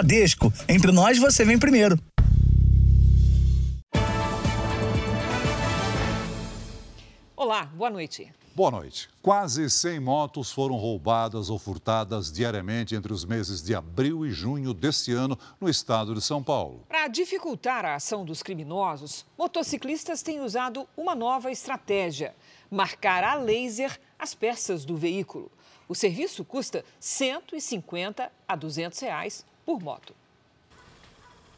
Bradesco. Entre nós, você vem primeiro. Olá, boa noite. Boa noite. Quase 100 motos foram roubadas ou furtadas diariamente entre os meses de abril e junho deste ano no estado de São Paulo. Para dificultar a ação dos criminosos, motociclistas têm usado uma nova estratégia: marcar a laser as peças do veículo. O serviço custa 150 a 200 reais por moto.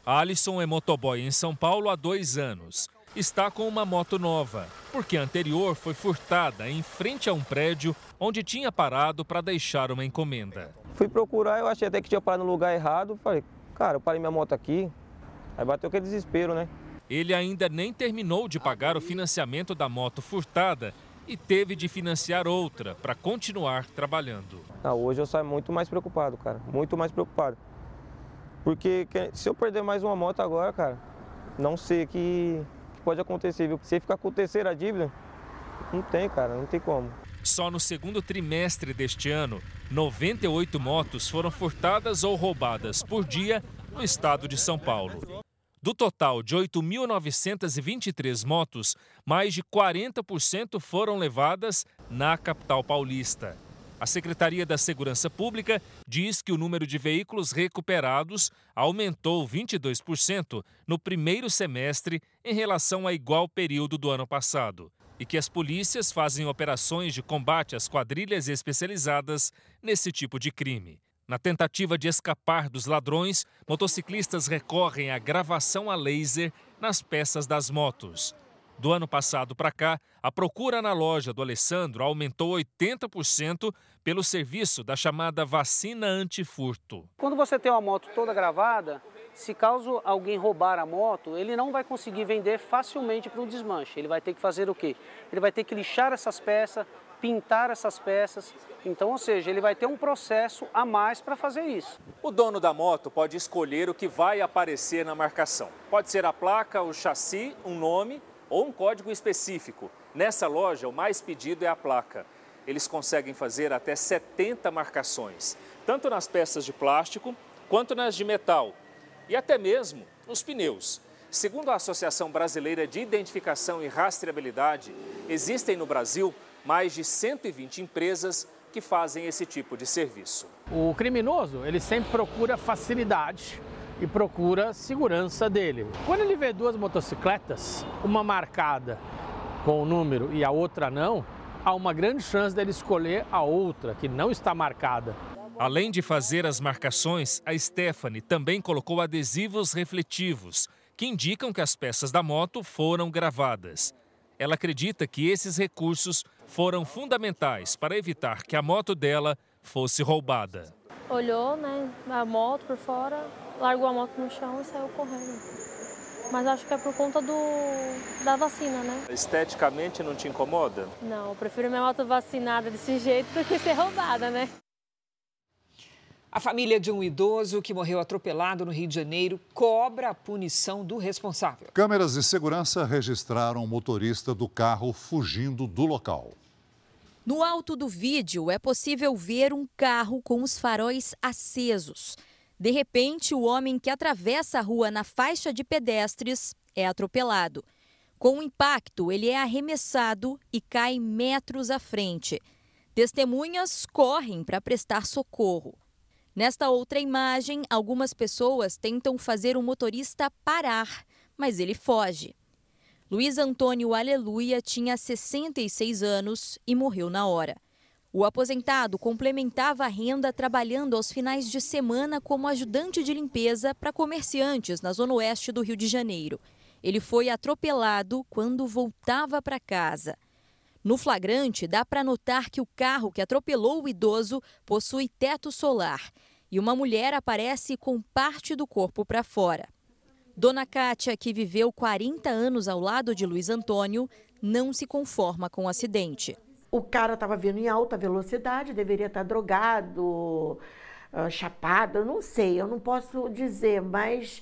Alisson é motoboy em São Paulo há dois anos está com uma moto nova, porque a anterior foi furtada em frente a um prédio onde tinha parado para deixar uma encomenda. Fui procurar, eu achei até que tinha parado no lugar errado. Falei, cara, eu parei minha moto aqui. Aí bateu aquele desespero, né? Ele ainda nem terminou de pagar o financiamento da moto furtada e teve de financiar outra para continuar trabalhando. Ah, hoje eu saio muito mais preocupado, cara. Muito mais preocupado. Porque se eu perder mais uma moto agora, cara, não sei que pode acontecer, viu? Se ficar com terceira dívida, não tem, cara, não tem como. Só no segundo trimestre deste ano, 98 motos foram furtadas ou roubadas por dia no estado de São Paulo. Do total de 8.923 motos, mais de 40% foram levadas na capital paulista. A Secretaria da Segurança Pública diz que o número de veículos recuperados aumentou 22% no primeiro semestre em relação a igual período do ano passado e que as polícias fazem operações de combate às quadrilhas especializadas nesse tipo de crime. Na tentativa de escapar dos ladrões, motociclistas recorrem à gravação a laser nas peças das motos. Do ano passado para cá, a procura na loja do Alessandro aumentou 80% pelo serviço da chamada vacina antifurto. Quando você tem uma moto toda gravada, se caso alguém roubar a moto, ele não vai conseguir vender facilmente para um desmanche. Ele vai ter que fazer o quê? Ele vai ter que lixar essas peças, pintar essas peças. Então, ou seja, ele vai ter um processo a mais para fazer isso. O dono da moto pode escolher o que vai aparecer na marcação. Pode ser a placa, o chassi, um nome ou um código específico. Nessa loja, o mais pedido é a placa. Eles conseguem fazer até 70 marcações, tanto nas peças de plástico quanto nas de metal e até mesmo nos pneus. Segundo a Associação Brasileira de Identificação e Rastreabilidade, existem no Brasil mais de 120 empresas que fazem esse tipo de serviço. O criminoso, ele sempre procura facilidade e procura segurança dele. Quando ele vê duas motocicletas, uma marcada com o número e a outra não, há uma grande chance dele escolher a outra que não está marcada. Além de fazer as marcações, a Stephanie também colocou adesivos refletivos que indicam que as peças da moto foram gravadas. Ela acredita que esses recursos foram fundamentais para evitar que a moto dela fosse roubada. Olhou, né, a moto por fora, largou a moto no chão e saiu correndo. Mas acho que é por conta do, da vacina, né? Esteticamente não te incomoda? Não, eu prefiro minha moto vacinada desse jeito do que ser roubada, né? A família de um idoso que morreu atropelado no Rio de Janeiro cobra a punição do responsável. Câmeras de segurança registraram o motorista do carro fugindo do local. No alto do vídeo é possível ver um carro com os faróis acesos. De repente, o homem que atravessa a rua na faixa de pedestres é atropelado. Com o impacto, ele é arremessado e cai metros à frente. Testemunhas correm para prestar socorro. Nesta outra imagem, algumas pessoas tentam fazer o motorista parar, mas ele foge. Luiz Antônio Aleluia tinha 66 anos e morreu na hora. O aposentado complementava a renda trabalhando aos finais de semana como ajudante de limpeza para comerciantes na zona oeste do Rio de Janeiro. Ele foi atropelado quando voltava para casa. No flagrante, dá para notar que o carro que atropelou o idoso possui teto solar e uma mulher aparece com parte do corpo para fora. Dona Kátia, que viveu 40 anos ao lado de Luiz Antônio, não se conforma com o acidente. O cara estava vindo em alta velocidade, deveria estar drogado, uh, chapado, não sei, eu não posso dizer, mas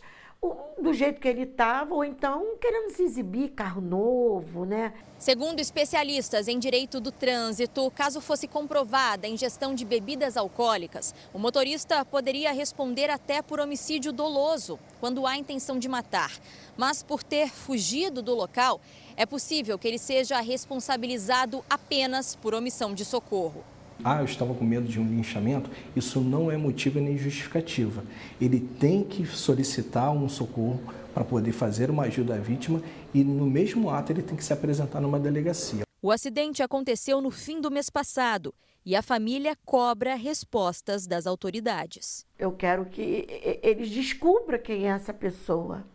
do jeito que ele estava, ou então querendo se exibir, carro novo, né? Segundo especialistas em direito do trânsito, caso fosse comprovada a ingestão de bebidas alcoólicas, o motorista poderia responder até por homicídio doloso, quando há intenção de matar. Mas por ter fugido do local, é possível que ele seja responsabilizado apenas por omissão de socorro ah, eu estava com medo de um linchamento, isso não é motivo nem justificativa. Ele tem que solicitar um socorro para poder fazer uma ajuda à vítima e no mesmo ato ele tem que se apresentar numa delegacia. O acidente aconteceu no fim do mês passado e a família cobra respostas das autoridades. Eu quero que eles descubram quem é essa pessoa.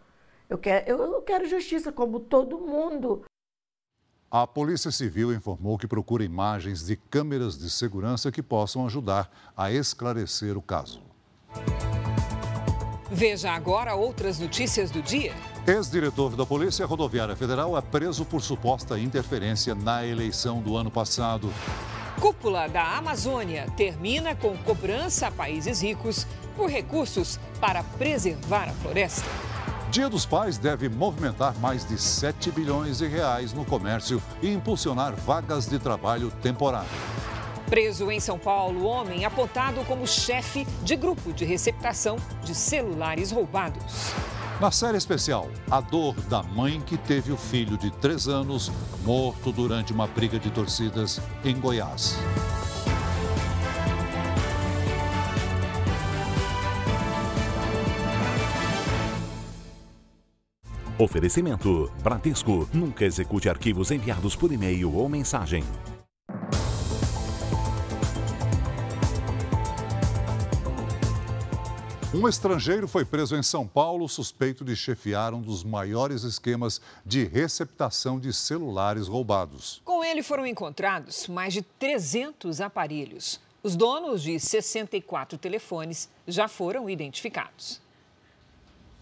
Eu quero, eu quero justiça como todo mundo. A Polícia Civil informou que procura imagens de câmeras de segurança que possam ajudar a esclarecer o caso. Veja agora outras notícias do dia. Ex-diretor da Polícia Rodoviária Federal é preso por suposta interferência na eleição do ano passado. Cúpula da Amazônia termina com cobrança a países ricos por recursos para preservar a floresta. Dia dos Pais deve movimentar mais de 7 bilhões de reais no comércio e impulsionar vagas de trabalho temporário. Preso em São Paulo, homem apontado como chefe de grupo de receptação de celulares roubados. Na série especial, a dor da mãe que teve o filho de 3 anos morto durante uma briga de torcidas em Goiás. Oferecimento: Bradesco. Nunca execute arquivos enviados por e-mail ou mensagem. Um estrangeiro foi preso em São Paulo suspeito de chefiar um dos maiores esquemas de receptação de celulares roubados. Com ele foram encontrados mais de 300 aparelhos. Os donos de 64 telefones já foram identificados.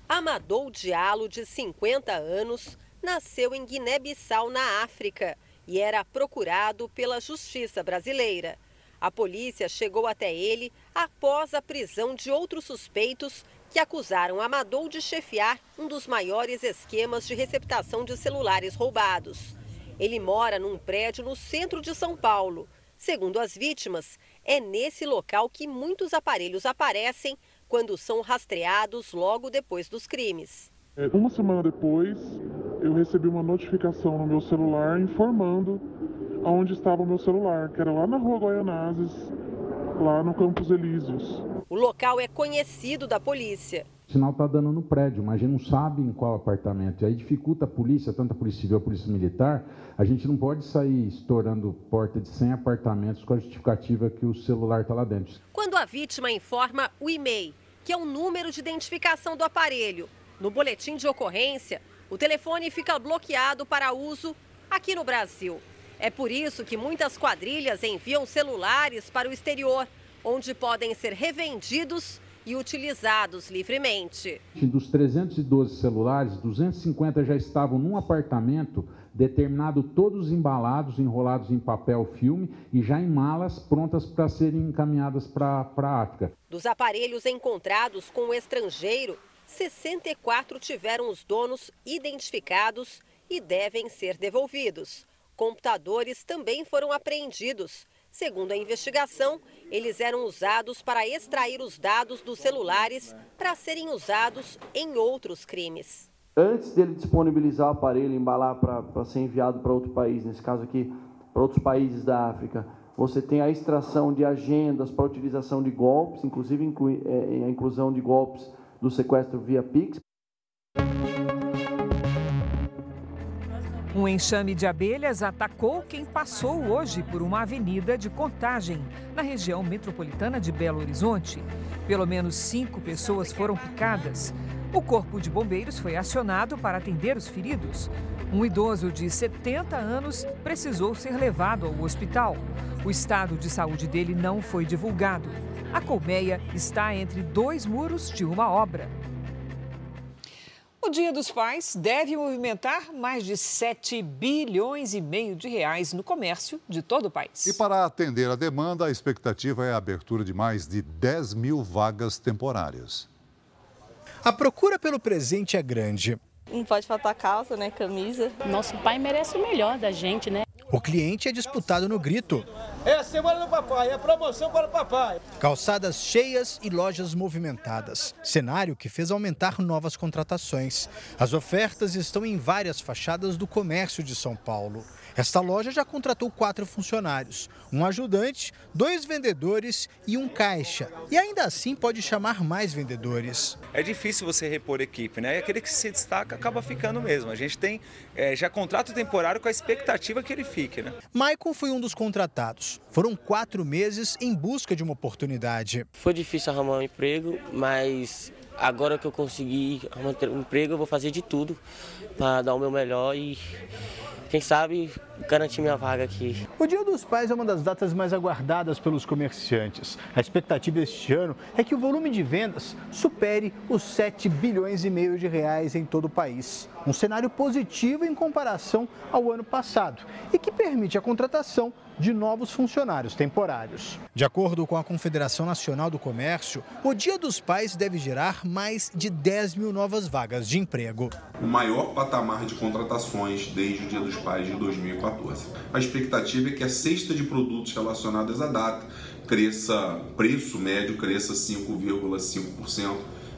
Amadou Diallo, de 50 anos, nasceu em Guiné-Bissau, na África, e era procurado pela justiça brasileira. A polícia chegou até ele após a prisão de outros suspeitos que acusaram Amadou de chefiar um dos maiores esquemas de receptação de celulares roubados. Ele mora num prédio no centro de São Paulo. Segundo as vítimas, é nesse local que muitos aparelhos aparecem quando são rastreados logo depois dos crimes. É, uma semana depois, eu recebi uma notificação no meu celular informando onde estava o meu celular, que era lá na rua Goianazes, lá no Campos Elíseos. O local é conhecido da polícia. O sinal está dando no prédio, mas a gente não sabe em qual apartamento. E aí dificulta a polícia, tanto a polícia civil, a polícia militar. A gente não pode sair estourando porta de 100 apartamentos com a justificativa que o celular está lá dentro. Quando a vítima informa o e-mail que é o número de identificação do aparelho. No boletim de ocorrência, o telefone fica bloqueado para uso aqui no Brasil. É por isso que muitas quadrilhas enviam celulares para o exterior, onde podem ser revendidos e utilizados livremente. Dos 312 celulares, 250 já estavam num apartamento determinado todos embalados, enrolados em papel filme e já em malas prontas para serem encaminhadas para a África. Dos aparelhos encontrados com o estrangeiro, 64 tiveram os donos identificados e devem ser devolvidos. Computadores também foram apreendidos. Segundo a investigação, eles eram usados para extrair os dados dos celulares para serem usados em outros crimes antes dele disponibilizar o aparelho, embalar para ser enviado para outro país, nesse caso aqui, para outros países da África, você tem a extração de agendas para utilização de golpes, inclusive inclui, é, a inclusão de golpes do sequestro via Pix. Um enxame de abelhas atacou quem passou hoje por uma avenida de contagem na região metropolitana de Belo Horizonte. Pelo menos cinco pessoas foram picadas. O Corpo de Bombeiros foi acionado para atender os feridos. Um idoso de 70 anos precisou ser levado ao hospital. O estado de saúde dele não foi divulgado. A colmeia está entre dois muros de uma obra. O Dia dos Pais deve movimentar mais de 7 bilhões e meio de reais no comércio de todo o país. E para atender a demanda, a expectativa é a abertura de mais de 10 mil vagas temporárias. A procura pelo presente é grande. Não pode faltar calça, né? Camisa. Nosso pai merece o melhor da gente, né? O cliente é disputado no grito. É a semana do papai, é a promoção para o papai. Calçadas cheias e lojas movimentadas. Cenário que fez aumentar novas contratações. As ofertas estão em várias fachadas do comércio de São Paulo. Esta loja já contratou quatro funcionários, um ajudante, dois vendedores e um caixa. E ainda assim pode chamar mais vendedores. É difícil você repor equipe, né? E aquele que se destaca acaba ficando mesmo. A gente tem é, já contrato temporário com a expectativa que ele fique, né? Maicon foi um dos contratados. Foram quatro meses em busca de uma oportunidade. Foi difícil arrumar um emprego, mas agora que eu consegui arrumar um emprego, eu vou fazer de tudo para dar o meu melhor e quem sabe garantir minha vaga aqui. O Dia dos Pais é uma das datas mais aguardadas pelos comerciantes. A expectativa este ano é que o volume de vendas supere os 7 bilhões e meio de reais em todo o país. Um cenário positivo em comparação ao ano passado e que permite a contratação de novos funcionários temporários. De acordo com a Confederação Nacional do Comércio, o Dia dos Pais deve gerar mais de 10 mil novas vagas de emprego. O maior patamar de contratações desde o Dia dos Pais de 2014. A expectativa é que a cesta de produtos relacionados à data cresça, preço médio cresça 5,5%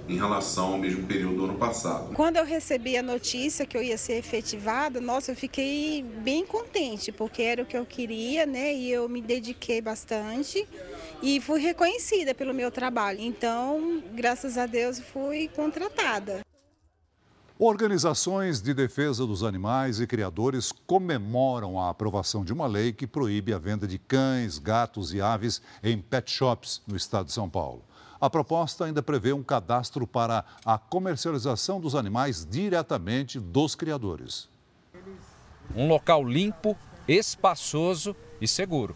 em relação ao mesmo período do ano passado. Quando eu recebi a notícia que eu ia ser efetivada, nossa, eu fiquei bem contente, porque era o que eu queria, né? E eu me dediquei bastante e fui reconhecida pelo meu trabalho. Então, graças a Deus, fui contratada. Organizações de defesa dos animais e criadores comemoram a aprovação de uma lei que proíbe a venda de cães, gatos e aves em pet shops no estado de São Paulo. A proposta ainda prevê um cadastro para a comercialização dos animais diretamente dos criadores. Um local limpo, espaçoso e seguro.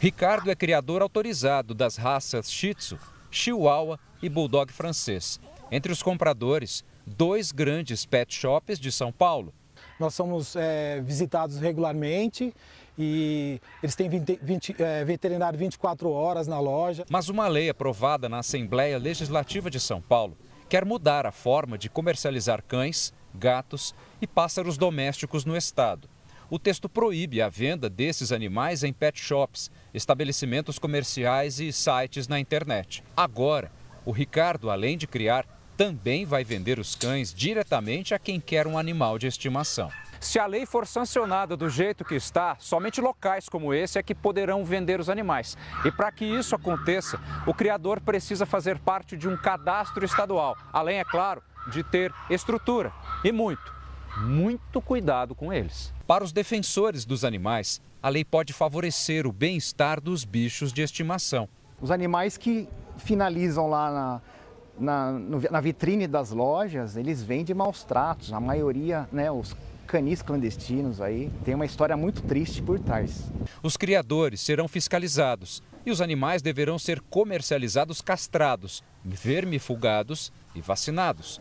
Ricardo é criador autorizado das raças Shih Tzu, Chihuahua e Bulldog francês. Entre os compradores, dois grandes pet shops de São Paulo. Nós somos é, visitados regularmente e eles têm 20, 20, é, veterinário 24 horas na loja. Mas uma lei aprovada na Assembleia Legislativa de São Paulo quer mudar a forma de comercializar cães, gatos e pássaros domésticos no estado. O texto proíbe a venda desses animais em pet shops, estabelecimentos comerciais e sites na internet. Agora, o Ricardo, além de criar, também vai vender os cães diretamente a quem quer um animal de estimação. Se a lei for sancionada do jeito que está, somente locais como esse é que poderão vender os animais. E para que isso aconteça, o criador precisa fazer parte de um cadastro estadual, além, é claro, de ter estrutura e muito, muito cuidado com eles. Para os defensores dos animais, a lei pode favorecer o bem-estar dos bichos de estimação. Os animais que finalizam lá na, na, na vitrine das lojas, eles vêm de maus tratos. A maioria, né, os canis clandestinos aí, tem uma história muito triste por trás. Os criadores serão fiscalizados e os animais deverão ser comercializados castrados, vermifugados e vacinados.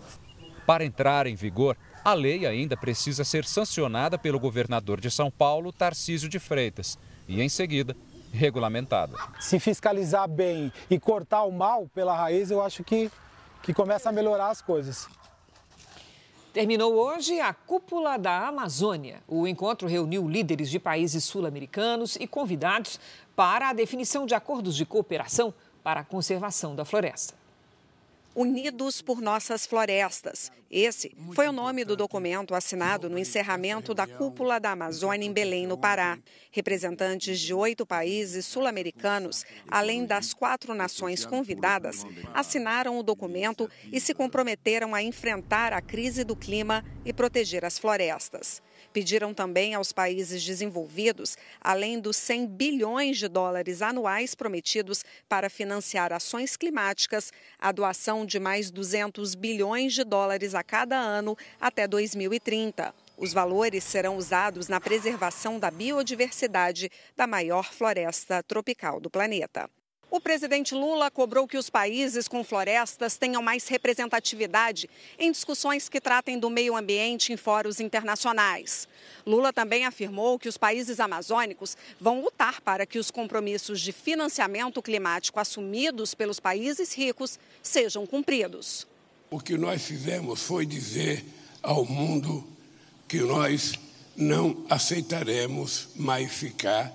Para entrar em vigor, a lei ainda precisa ser sancionada pelo governador de São Paulo, Tarcísio de Freitas, e em seguida regulamentada. Se fiscalizar bem e cortar o mal pela raiz, eu acho que, que começa a melhorar as coisas. Terminou hoje a Cúpula da Amazônia. O encontro reuniu líderes de países sul-americanos e convidados para a definição de acordos de cooperação para a conservação da floresta. Unidos por Nossas Florestas. Esse foi o nome do documento assinado no encerramento da Cúpula da Amazônia em Belém, no Pará. Representantes de oito países sul-americanos, além das quatro nações convidadas, assinaram o documento e se comprometeram a enfrentar a crise do clima e proteger as florestas. Pediram também aos países desenvolvidos, além dos 100 bilhões de dólares anuais prometidos para financiar ações climáticas, a doação de mais 200 bilhões de dólares a cada ano até 2030. Os valores serão usados na preservação da biodiversidade da maior floresta tropical do planeta. O presidente Lula cobrou que os países com florestas tenham mais representatividade em discussões que tratem do meio ambiente em fóruns internacionais. Lula também afirmou que os países amazônicos vão lutar para que os compromissos de financiamento climático assumidos pelos países ricos sejam cumpridos. O que nós fizemos foi dizer ao mundo que nós não aceitaremos mais ficar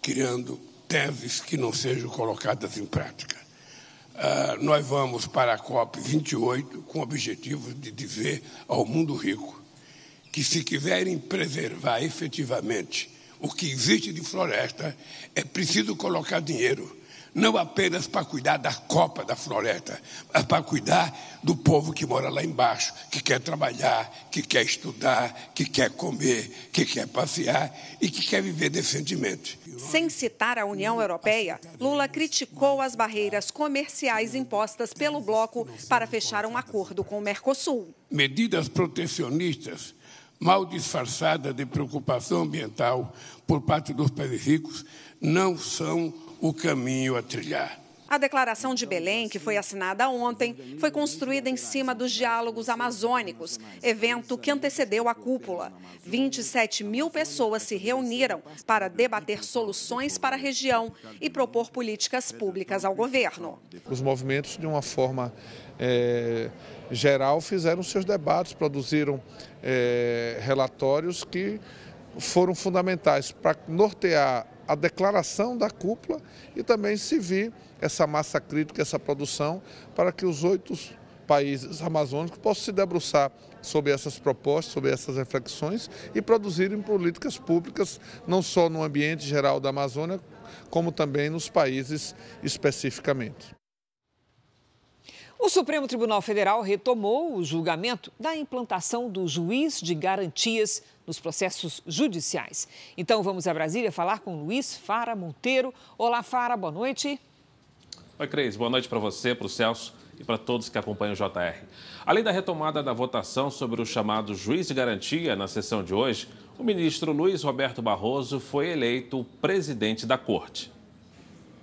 criando teses que não sejam colocadas em prática. Uh, nós vamos para a COP28 com o objetivo de dizer ao mundo rico que, se quiserem preservar efetivamente o que existe de floresta, é preciso colocar dinheiro não apenas para cuidar da copa da floresta, mas para cuidar do povo que mora lá embaixo, que quer trabalhar, que quer estudar, que quer comer, que quer passear e que quer viver decentemente. Sem citar a União Europeia, Lula criticou as barreiras comerciais impostas pelo bloco para fechar um acordo com o Mercosul. Medidas protecionistas mal disfarçadas de preocupação ambiental por parte dos países ricos não são o caminho a trilhar. A declaração de Belém, que foi assinada ontem, foi construída em cima dos diálogos amazônicos, evento que antecedeu a cúpula. 27 mil pessoas se reuniram para debater soluções para a região e propor políticas públicas ao governo. Os movimentos, de uma forma é, geral, fizeram seus debates, produziram é, relatórios que foram fundamentais para nortear a declaração da cúpula e também se vir essa massa crítica, essa produção, para que os oito países amazônicos possam se debruçar sobre essas propostas, sobre essas reflexões e produzirem políticas públicas, não só no ambiente geral da Amazônia, como também nos países especificamente. O Supremo Tribunal Federal retomou o julgamento da implantação do juiz de garantias nos processos judiciais. Então vamos a Brasília falar com Luiz Fara Monteiro. Olá, Fara, boa noite. Oi, Cris, boa noite para você, para o Celso e para todos que acompanham o JR. Além da retomada da votação sobre o chamado juiz de garantia na sessão de hoje, o ministro Luiz Roberto Barroso foi eleito presidente da corte.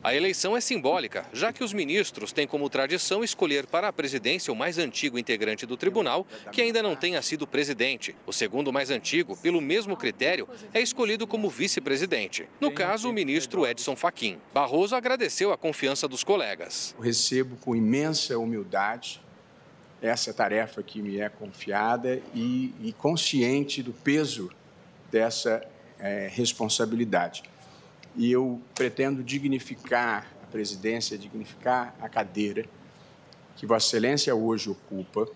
A eleição é simbólica, já que os ministros têm como tradição escolher para a presidência o mais antigo integrante do tribunal, que ainda não tenha sido presidente. O segundo mais antigo, pelo mesmo critério, é escolhido como vice-presidente. No caso, o ministro Edson Fachin. Barroso agradeceu a confiança dos colegas. Eu recebo com imensa humildade essa tarefa que me é confiada e, e consciente do peso dessa é, responsabilidade e eu pretendo dignificar a presidência, dignificar a cadeira que Vossa Excelência hoje ocupa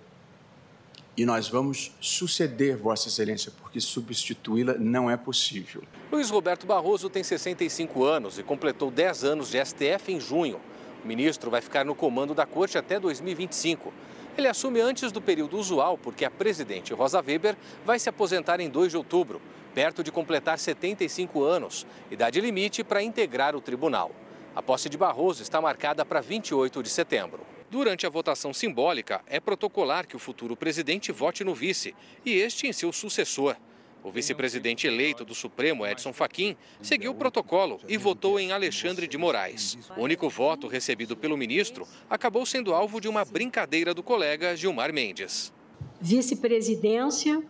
e nós vamos suceder Vossa Excelência, porque substituí-la não é possível. Luiz Roberto Barroso tem 65 anos e completou 10 anos de STF em junho. O ministro vai ficar no comando da corte até 2025. Ele assume antes do período usual, porque a presidente Rosa Weber vai se aposentar em 2 de outubro perto de completar 75 anos, idade limite para integrar o tribunal. A posse de Barroso está marcada para 28 de setembro. Durante a votação simbólica, é protocolar que o futuro presidente vote no vice e este em seu sucessor. O vice-presidente eleito do Supremo, Edson Fachin, seguiu o protocolo e votou em Alexandre de Moraes. O único voto recebido pelo ministro acabou sendo alvo de uma brincadeira do colega Gilmar Mendes. Vice-presidência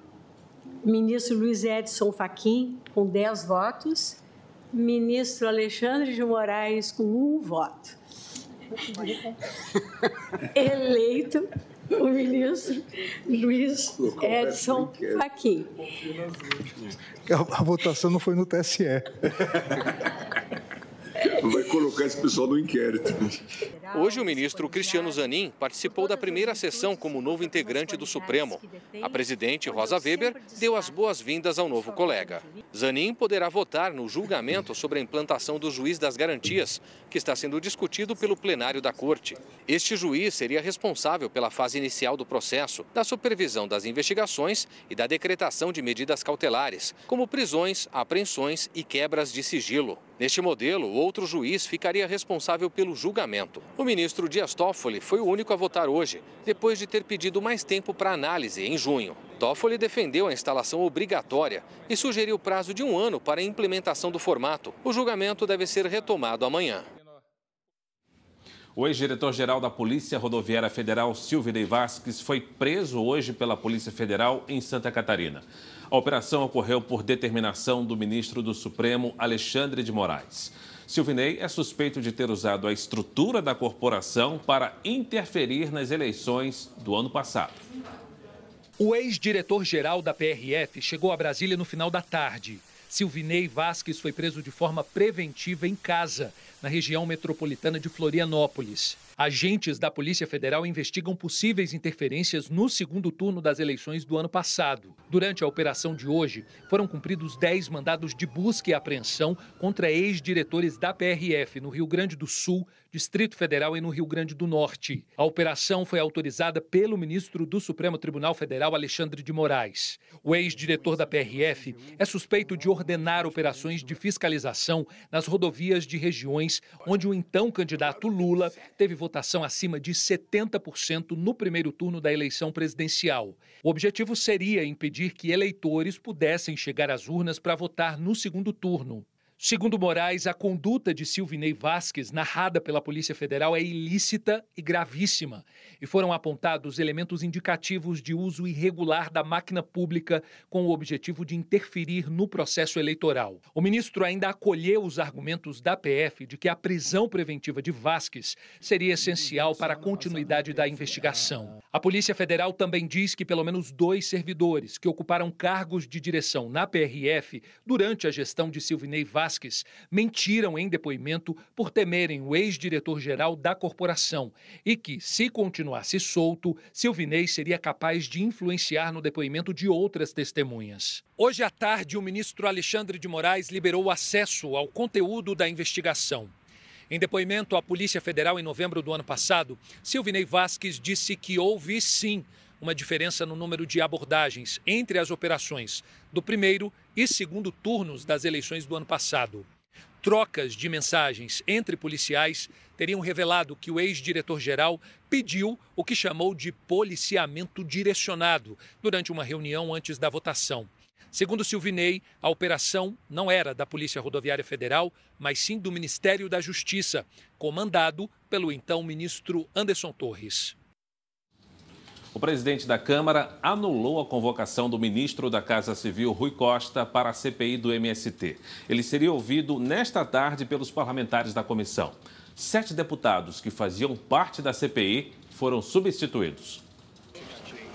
ministro Luiz Edson Fachin, com 10 votos, ministro Alexandre de Moraes, com um voto. Eleito o ministro Luiz Edson Fachin. A votação não foi no TSE. Vai colocar esse pessoal no inquérito. Hoje, o ministro Cristiano Zanin participou da primeira sessão como novo integrante do Supremo. A presidente Rosa Weber deu as boas-vindas ao novo colega. Zanin poderá votar no julgamento sobre a implantação do juiz das garantias, que está sendo discutido pelo plenário da Corte. Este juiz seria responsável pela fase inicial do processo, da supervisão das investigações e da decretação de medidas cautelares, como prisões, apreensões e quebras de sigilo. Neste modelo, outro juiz ficaria responsável pelo julgamento. O ministro Dias Toffoli foi o único a votar hoje, depois de ter pedido mais tempo para análise em junho. Toffoli defendeu a instalação obrigatória e sugeriu prazo de um ano para a implementação do formato. O julgamento deve ser retomado amanhã. O ex-diretor-geral da Polícia Rodoviária Federal, Silvio Vasques, foi preso hoje pela Polícia Federal em Santa Catarina. A operação ocorreu por determinação do ministro do Supremo, Alexandre de Moraes. Silvinei é suspeito de ter usado a estrutura da corporação para interferir nas eleições do ano passado. O ex-diretor-geral da PRF chegou a Brasília no final da tarde. Silvinei Vasques foi preso de forma preventiva em casa, na região metropolitana de Florianópolis. Agentes da Polícia Federal investigam possíveis interferências no segundo turno das eleições do ano passado. Durante a operação de hoje, foram cumpridos 10 mandados de busca e apreensão contra ex-diretores da PRF no Rio Grande do Sul, Distrito Federal e no Rio Grande do Norte. A operação foi autorizada pelo ministro do Supremo Tribunal Federal, Alexandre de Moraes. O ex-diretor da PRF é suspeito de ordenar operações de fiscalização nas rodovias de regiões onde o então candidato Lula teve votação acima de 70% no primeiro turno da eleição presidencial. O objetivo seria impedir que eleitores pudessem chegar às urnas para votar no segundo turno. Segundo Moraes, a conduta de Silvinei Vasques, narrada pela Polícia Federal, é ilícita e gravíssima, e foram apontados elementos indicativos de uso irregular da máquina pública com o objetivo de interferir no processo eleitoral. O ministro ainda acolheu os argumentos da PF de que a prisão preventiva de Vasques seria essencial para a continuidade da investigação. A Polícia Federal também diz que pelo menos dois servidores que ocuparam cargos de direção na PRF durante a gestão de Silvinei Vasques Vasques mentiram em depoimento por temerem o ex-diretor-geral da corporação e que, se continuasse solto, Silvinei seria capaz de influenciar no depoimento de outras testemunhas. Hoje à tarde, o ministro Alexandre de Moraes liberou acesso ao conteúdo da investigação. Em depoimento à Polícia Federal em novembro do ano passado, Silvinei Vasques disse que houve sim uma diferença no número de abordagens entre as operações do primeiro e segundo turnos das eleições do ano passado. Trocas de mensagens entre policiais teriam revelado que o ex-diretor-geral pediu o que chamou de policiamento direcionado durante uma reunião antes da votação. Segundo Silvinei, a operação não era da Polícia Rodoviária Federal, mas sim do Ministério da Justiça, comandado pelo então ministro Anderson Torres. O presidente da Câmara anulou a convocação do ministro da Casa Civil, Rui Costa, para a CPI do MST. Ele seria ouvido nesta tarde pelos parlamentares da comissão. Sete deputados que faziam parte da CPI foram substituídos.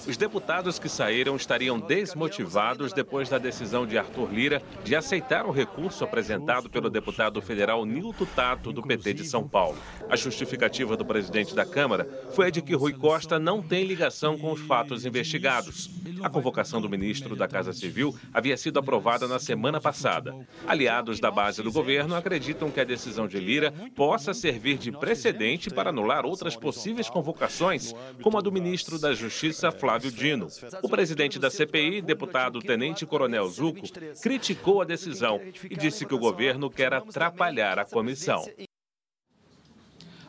Os deputados que saíram estariam desmotivados depois da decisão de Arthur Lira de aceitar o recurso apresentado pelo deputado federal Nilton Tato, do PT de São Paulo. A justificativa do presidente da Câmara foi a de que Rui Costa não tem ligação com os fatos investigados. A convocação do ministro da Casa Civil havia sido aprovada na semana passada. Aliados da base do governo acreditam que a decisão de Lira possa servir de precedente para anular outras possíveis convocações, como a do ministro da Justiça, Flávio. Flávio Dino. O presidente da CPI, deputado Tenente Coronel Zuco, criticou a decisão e disse que o governo quer atrapalhar a comissão.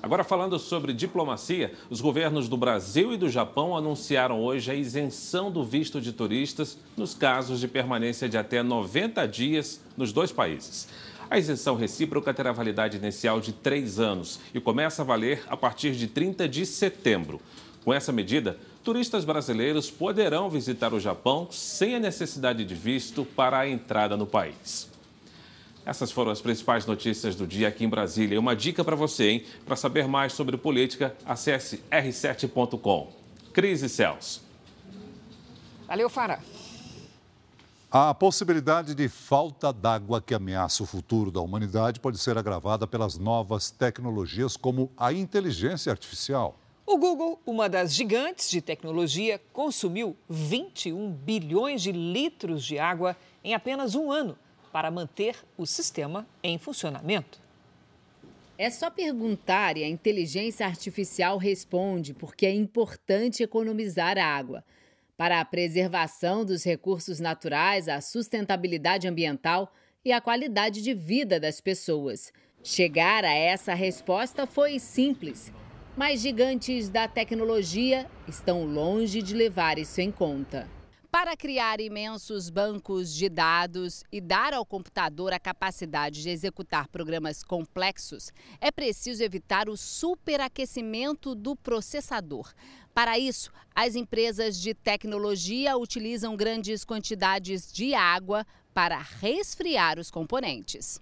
Agora, falando sobre diplomacia, os governos do Brasil e do Japão anunciaram hoje a isenção do visto de turistas nos casos de permanência de até 90 dias nos dois países. A isenção recíproca terá validade inicial de três anos e começa a valer a partir de 30 de setembro. Com essa medida, turistas brasileiros poderão visitar o Japão sem a necessidade de visto para a entrada no país. Essas foram as principais notícias do dia aqui em Brasília. Uma dica para você, hein? Para saber mais sobre política, acesse r7.com. Cris e Celso. Valeu, Fara. A possibilidade de falta d'água que ameaça o futuro da humanidade pode ser agravada pelas novas tecnologias como a inteligência artificial. O Google, uma das gigantes de tecnologia, consumiu 21 bilhões de litros de água em apenas um ano para manter o sistema em funcionamento. É só perguntar e a inteligência artificial responde, porque é importante economizar água. Para a preservação dos recursos naturais, a sustentabilidade ambiental e a qualidade de vida das pessoas. Chegar a essa resposta foi simples mas gigantes da tecnologia estão longe de levar isso em conta. Para criar imensos bancos de dados e dar ao computador a capacidade de executar programas complexos, é preciso evitar o superaquecimento do processador. Para isso, as empresas de tecnologia utilizam grandes quantidades de água para resfriar os componentes.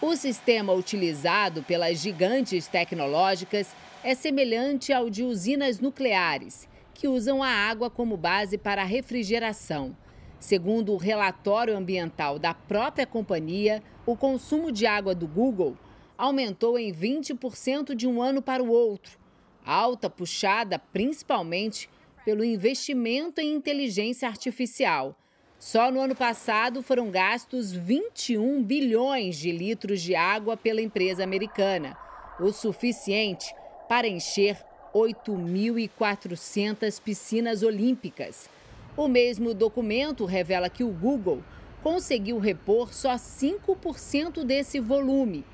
O sistema utilizado pelas gigantes tecnológicas é semelhante ao de usinas nucleares que usam a água como base para a refrigeração. Segundo o relatório ambiental da própria companhia, o consumo de água do Google aumentou em 20% de um ano para o outro, alta puxada principalmente pelo investimento em inteligência artificial. Só no ano passado foram gastos 21 bilhões de litros de água pela empresa americana, o suficiente para encher 8.400 piscinas olímpicas. O mesmo documento revela que o Google conseguiu repor só 5% desse volume.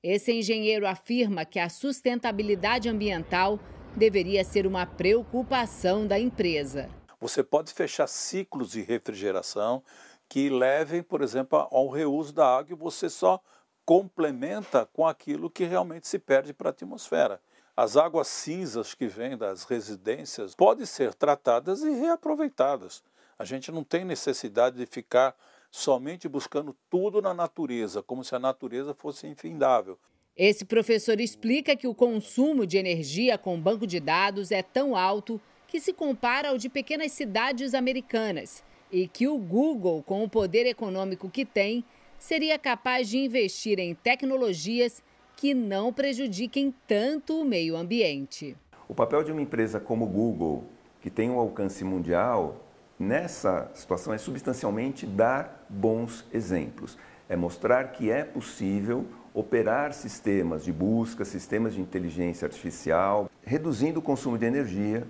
Esse engenheiro afirma que a sustentabilidade ambiental deveria ser uma preocupação da empresa. Você pode fechar ciclos de refrigeração que levem, por exemplo, ao reuso da água e você só complementa com aquilo que realmente se perde para a atmosfera. As águas cinzas que vêm das residências podem ser tratadas e reaproveitadas. A gente não tem necessidade de ficar somente buscando tudo na natureza, como se a natureza fosse infindável. Esse professor explica que o consumo de energia com banco de dados é tão alto que se compara ao de pequenas cidades americanas e que o Google, com o poder econômico que tem, seria capaz de investir em tecnologias que não prejudiquem tanto o meio ambiente. O papel de uma empresa como o Google, que tem um alcance mundial, nessa situação é substancialmente dar bons exemplos. É mostrar que é possível operar sistemas de busca, sistemas de inteligência artificial, reduzindo o consumo de energia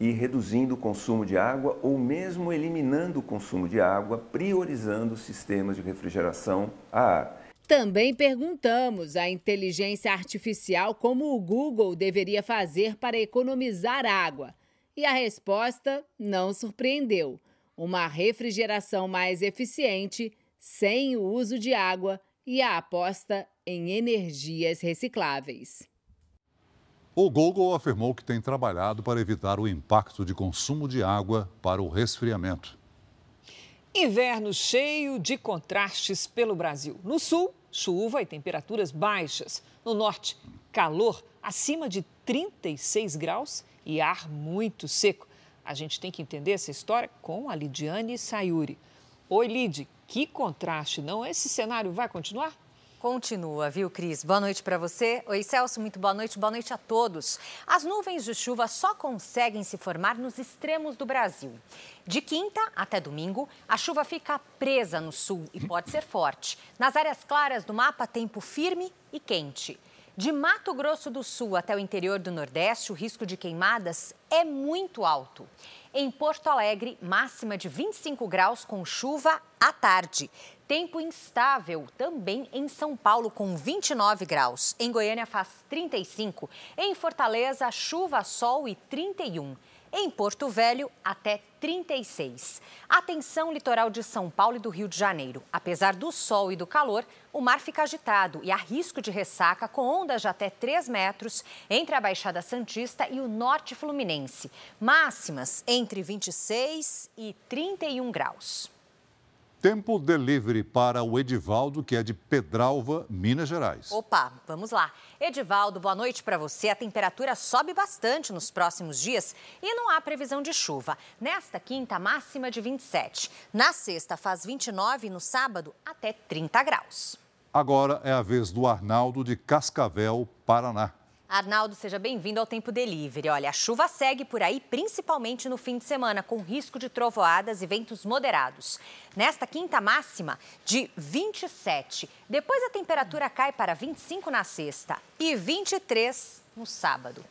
e reduzindo o consumo de água ou mesmo eliminando o consumo de água, priorizando sistemas de refrigeração a ar. Também perguntamos à inteligência artificial como o Google deveria fazer para economizar água. E a resposta não surpreendeu: uma refrigeração mais eficiente, sem o uso de água e a aposta em energias recicláveis. O Google afirmou que tem trabalhado para evitar o impacto de consumo de água para o resfriamento. Inverno cheio de contrastes pelo Brasil. No sul, chuva e temperaturas baixas. No norte, calor acima de 36 graus e ar muito seco. A gente tem que entender essa história com a Lidiane Sayuri. Oi, Lid, que contraste, não? Esse cenário vai continuar? Continua, viu, Cris? Boa noite para você. Oi, Celso, muito boa noite. Boa noite a todos. As nuvens de chuva só conseguem se formar nos extremos do Brasil. De quinta até domingo, a chuva fica presa no sul e pode ser forte. Nas áreas claras do mapa, tempo firme e quente. De Mato Grosso do Sul até o interior do Nordeste, o risco de queimadas é muito alto. Em Porto Alegre, máxima de 25 graus com chuva à tarde. Tempo instável também em São Paulo, com 29 graus. Em Goiânia faz 35. Em Fortaleza, chuva, sol e 31. Em Porto Velho, até 36. Atenção litoral de São Paulo e do Rio de Janeiro. Apesar do sol e do calor, o mar fica agitado e há risco de ressaca com ondas de até 3 metros entre a Baixada Santista e o Norte Fluminense. Máximas entre 26 e 31 graus. Tempo delivery para o Edivaldo, que é de Pedralva, Minas Gerais. Opa, vamos lá. Edivaldo, boa noite para você. A temperatura sobe bastante nos próximos dias e não há previsão de chuva. Nesta quinta, máxima de 27. Na sexta, faz 29 e no sábado, até 30 graus. Agora é a vez do Arnaldo de Cascavel, Paraná. Arnaldo, seja bem-vindo ao Tempo Delivery. Olha, a chuva segue por aí, principalmente no fim de semana, com risco de trovoadas e ventos moderados. Nesta quinta máxima, de 27. Depois a temperatura cai para 25 na sexta e 23 no sábado.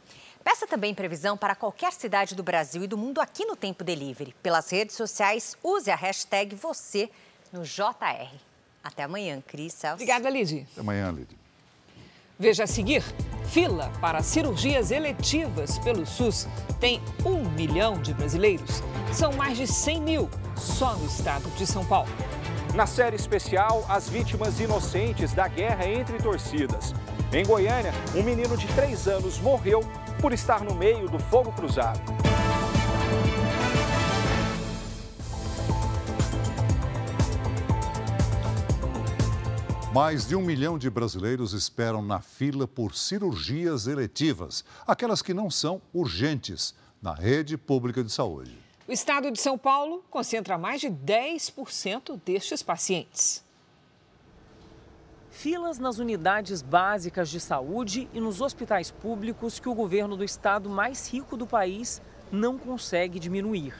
Peça também previsão para qualquer cidade do Brasil e do mundo aqui no Tempo Delivery. Pelas redes sociais, use a hashtag você no JR. Até amanhã, Cris Celso. Obrigada, Lidy. Até amanhã, Lidy. Veja a seguir: fila para cirurgias eletivas pelo SUS tem um milhão de brasileiros. São mais de 100 mil só no estado de São Paulo. Na série especial, as vítimas inocentes da guerra entre torcidas. Em Goiânia, um menino de 3 anos morreu por estar no meio do fogo cruzado. Mais de um milhão de brasileiros esperam na fila por cirurgias eletivas, aquelas que não são urgentes, na rede pública de saúde. O estado de São Paulo concentra mais de 10% destes pacientes. Filas nas unidades básicas de saúde e nos hospitais públicos que o governo do estado mais rico do país não consegue diminuir.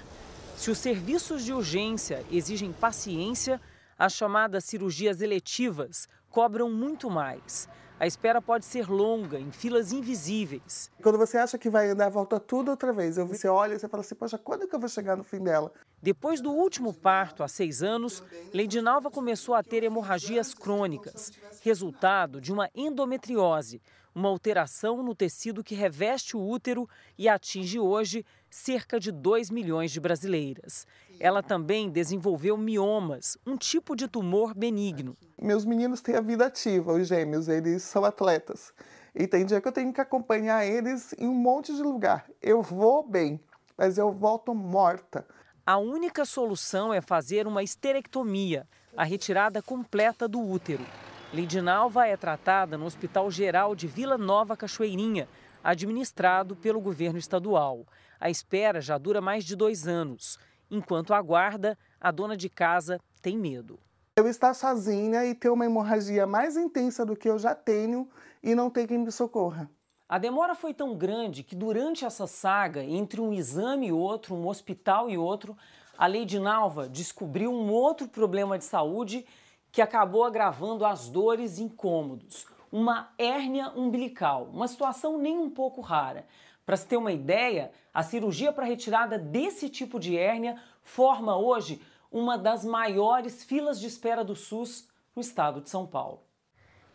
Se os serviços de urgência exigem paciência, as chamadas cirurgias eletivas cobram muito mais. A espera pode ser longa, em filas invisíveis. Quando você acha que vai andar, volta tudo outra vez. Você olha e você fala assim, poxa, quando que eu vou chegar no fim dela? Depois do último parto, há seis anos, Leidinalva começou a ter hemorragias crônicas, resultado de uma endometriose, uma alteração no tecido que reveste o útero e atinge hoje cerca de 2 milhões de brasileiras. Ela também desenvolveu miomas, um tipo de tumor benigno. Meus meninos têm a vida ativa, os gêmeos, eles são atletas. E tem dia que eu tenho que acompanhar eles em um monte de lugar. Eu vou bem, mas eu volto morta. A única solução é fazer uma esterectomia, a retirada completa do útero. Lindinalva é tratada no Hospital Geral de Vila Nova Cachoeirinha, administrado pelo governo estadual. A espera já dura mais de dois anos. Enquanto aguarda, a dona de casa tem medo. Eu estar sozinha e ter uma hemorragia mais intensa do que eu já tenho e não ter quem me socorra. A demora foi tão grande que durante essa saga, entre um exame e outro, um hospital e outro, a Lady Nalva descobriu um outro problema de saúde que acabou agravando as dores e incômodos. Uma hérnia umbilical, uma situação nem um pouco rara. Para se ter uma ideia, a cirurgia para retirada desse tipo de hérnia forma hoje uma das maiores filas de espera do SUS no estado de São Paulo.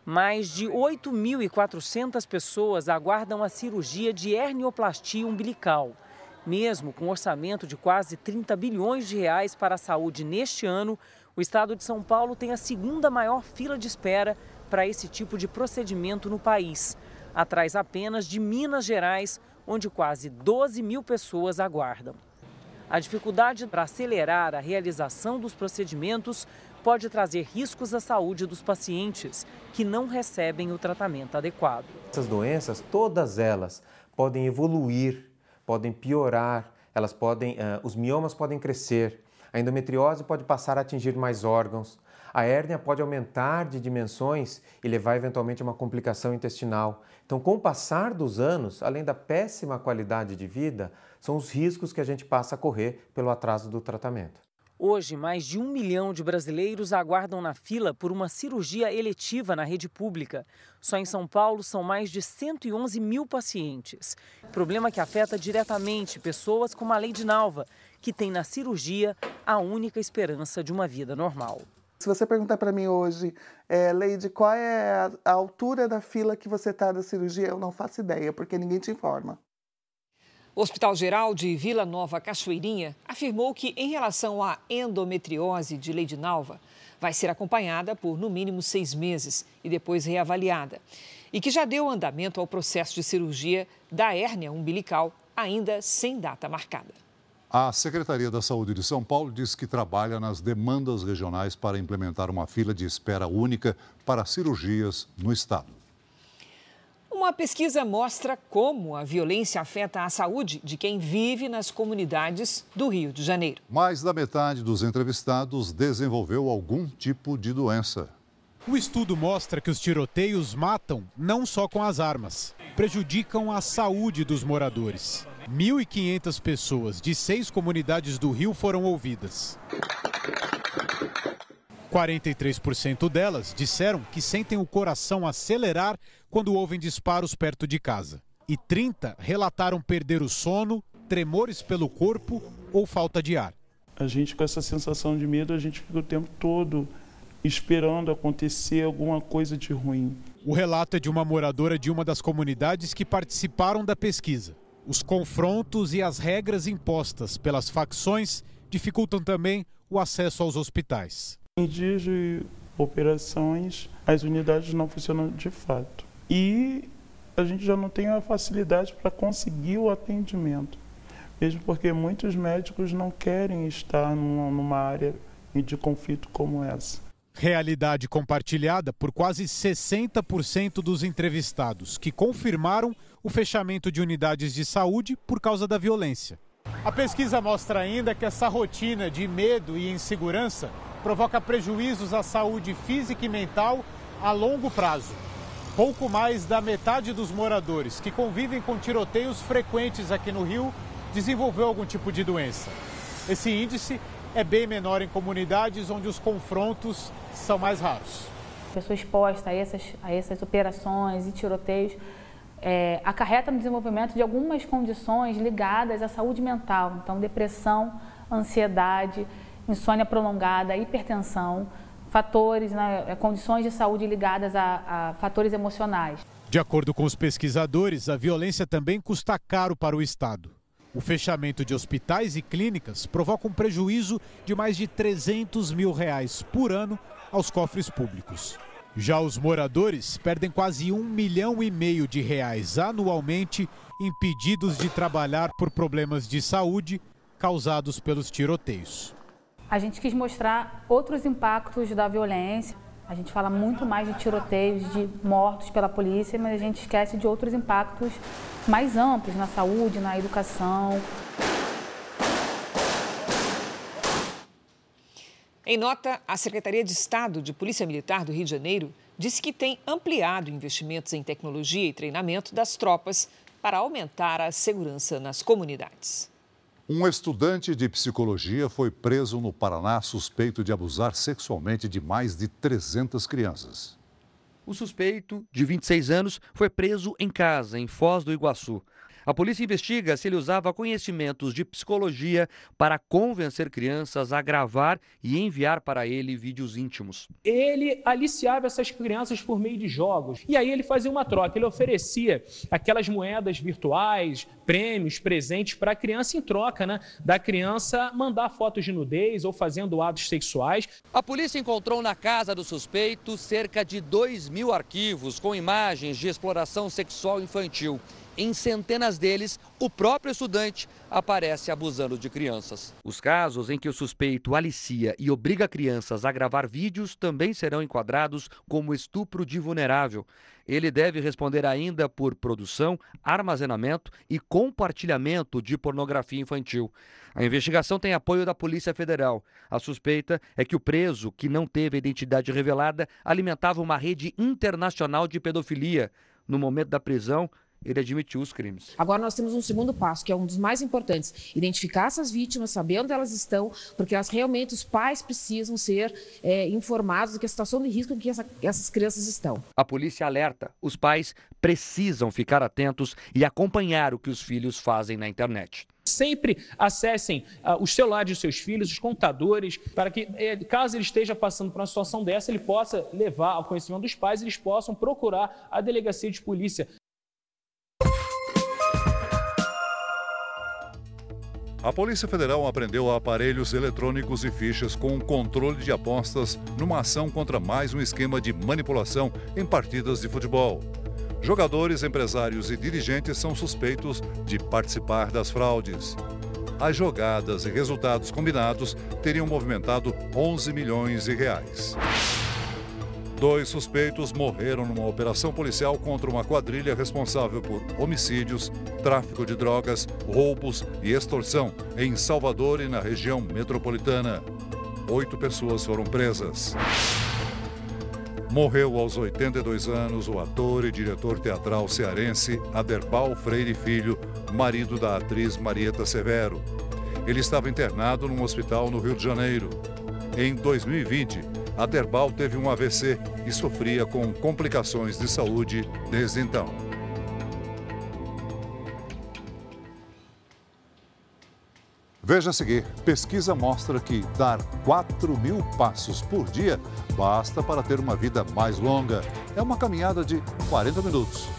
Mais de 8.400 pessoas aguardam a cirurgia de hernioplastia umbilical. Mesmo com um orçamento de quase 30 bilhões de reais para a saúde neste ano, o estado de São Paulo tem a segunda maior fila de espera para esse tipo de procedimento no país, atrás apenas de Minas Gerais, onde quase 12 mil pessoas aguardam. A dificuldade para acelerar a realização dos procedimentos pode trazer riscos à saúde dos pacientes que não recebem o tratamento adequado. Essas doenças, todas elas, podem evoluir, podem piorar, elas podem, uh, os miomas podem crescer, a endometriose pode passar a atingir mais órgãos, a hérnia pode aumentar de dimensões e levar eventualmente a uma complicação intestinal. Então, com o passar dos anos, além da péssima qualidade de vida, são os riscos que a gente passa a correr pelo atraso do tratamento. Hoje, mais de um milhão de brasileiros aguardam na fila por uma cirurgia eletiva na rede pública. Só em São Paulo são mais de 111 mil pacientes. Problema que afeta diretamente pessoas como a Lady Nalva, que tem na cirurgia a única esperança de uma vida normal. Se você perguntar para mim hoje, é, Leide, qual é a, altura da fila que você está da cirurgia, eu não faço ideia, porque ninguém te informa. O Hospital Geral de Vila Nova Cachoeirinha afirmou que, em relação à endometriose de Leide Nalva, vai ser acompanhada por no mínimo seis meses e depois reavaliada. E que já deu andamento ao processo de cirurgia da hérnia umbilical, ainda sem data marcada. A Secretaria da Saúde de São Paulo diz que trabalha nas demandas regionais para implementar uma fila de espera única para cirurgias no estado. Uma pesquisa mostra como a violência afeta a saúde de quem vive nas comunidades do Rio de Janeiro. Mais da metade dos entrevistados desenvolveu algum tipo de doença. O estudo mostra que os tiroteios matam não só com as armas, prejudicam a saúde dos moradores. 1.500 pessoas de seis comunidades do Rio foram ouvidas. 43% delas disseram que sentem o coração acelerar quando ouvem disparos perto de casa. E 30 relataram perder o sono, tremores pelo corpo ou falta de ar. A gente com essa sensação de medo, a gente fica o tempo todo esperando acontecer alguma coisa de ruim. O relato é de uma moradora de uma das comunidades que participaram da pesquisa. Os confrontos e as regras impostas pelas facções dificultam também o acesso aos hospitais. Em dias de operações, as unidades não funcionam de fato. E a gente já não tem a facilidade para conseguir o atendimento. Mesmo porque muitos médicos não querem estar numa área de conflito como essa. Realidade compartilhada por quase 60% dos entrevistados, que confirmaram o fechamento de unidades de saúde por causa da violência. A pesquisa mostra ainda que essa rotina de medo e insegurança provoca prejuízos à saúde física e mental a longo prazo. Pouco mais da metade dos moradores que convivem com tiroteios frequentes aqui no Rio desenvolveu algum tipo de doença. Esse índice é bem menor em comunidades onde os confrontos são mais raros. A pessoa exposta a essas, a essas operações e tiroteios é, acarreta no desenvolvimento de algumas condições ligadas à saúde mental, então depressão, ansiedade, insônia prolongada, hipertensão, fatores, né, é, condições de saúde ligadas a, a fatores emocionais. De acordo com os pesquisadores, a violência também custa caro para o Estado. O fechamento de hospitais e clínicas provoca um prejuízo de mais de 300 mil reais por ano aos cofres públicos. Já os moradores perdem quase um milhão e meio de reais anualmente impedidos de trabalhar por problemas de saúde causados pelos tiroteios. A gente quis mostrar outros impactos da violência. A gente fala muito mais de tiroteios, de mortos pela polícia, mas a gente esquece de outros impactos mais amplos na saúde, na educação. Em nota, a Secretaria de Estado de Polícia Militar do Rio de Janeiro disse que tem ampliado investimentos em tecnologia e treinamento das tropas para aumentar a segurança nas comunidades. Um estudante de psicologia foi preso no Paraná suspeito de abusar sexualmente de mais de 300 crianças. O suspeito, de 26 anos, foi preso em casa, em Foz do Iguaçu. A polícia investiga se ele usava conhecimentos de psicologia para convencer crianças a gravar e enviar para ele vídeos íntimos. Ele aliciava essas crianças por meio de jogos. E aí ele fazia uma troca, ele oferecia aquelas moedas virtuais, prêmios, presentes para a criança em troca, né? Da criança mandar fotos de nudez ou fazendo atos sexuais. A polícia encontrou na casa do suspeito cerca de 2 mil arquivos com imagens de exploração sexual infantil. Em centenas deles, o próprio estudante aparece abusando de crianças. Os casos em que o suspeito alicia e obriga crianças a gravar vídeos também serão enquadrados como estupro de vulnerável. Ele deve responder ainda por produção, armazenamento e compartilhamento de pornografia infantil. A investigação tem apoio da Polícia Federal. A suspeita é que o preso, que não teve a identidade revelada, alimentava uma rede internacional de pedofilia. No momento da prisão, ele admitiu os crimes. Agora nós temos um segundo passo, que é um dos mais importantes: identificar essas vítimas, saber onde elas estão, porque elas realmente, os pais precisam ser é, informados do que a situação de risco em que essa, essas crianças estão. A polícia alerta: os pais precisam ficar atentos e acompanhar o que os filhos fazem na internet. Sempre acessem uh, os celulares dos seus filhos, os computadores, para que, eh, caso ele esteja passando por uma situação dessa, ele possa levar ao conhecimento dos pais e eles possam procurar a delegacia de polícia. A Polícia Federal apreendeu aparelhos eletrônicos e fichas com controle de apostas numa ação contra mais um esquema de manipulação em partidas de futebol. Jogadores, empresários e dirigentes são suspeitos de participar das fraudes. As jogadas e resultados combinados teriam movimentado 11 milhões de reais. Dois suspeitos morreram numa operação policial contra uma quadrilha responsável por homicídios, tráfico de drogas, roubos e extorsão em Salvador e na região metropolitana. Oito pessoas foram presas. Morreu aos 82 anos o ator e diretor teatral cearense Aderbal Freire Filho, marido da atriz Marieta Severo. Ele estava internado num hospital no Rio de Janeiro. Em 2020, Aderbal teve um AVC e sofria com complicações de saúde desde então. Veja a seguir: pesquisa mostra que dar 4 mil passos por dia basta para ter uma vida mais longa. É uma caminhada de 40 minutos.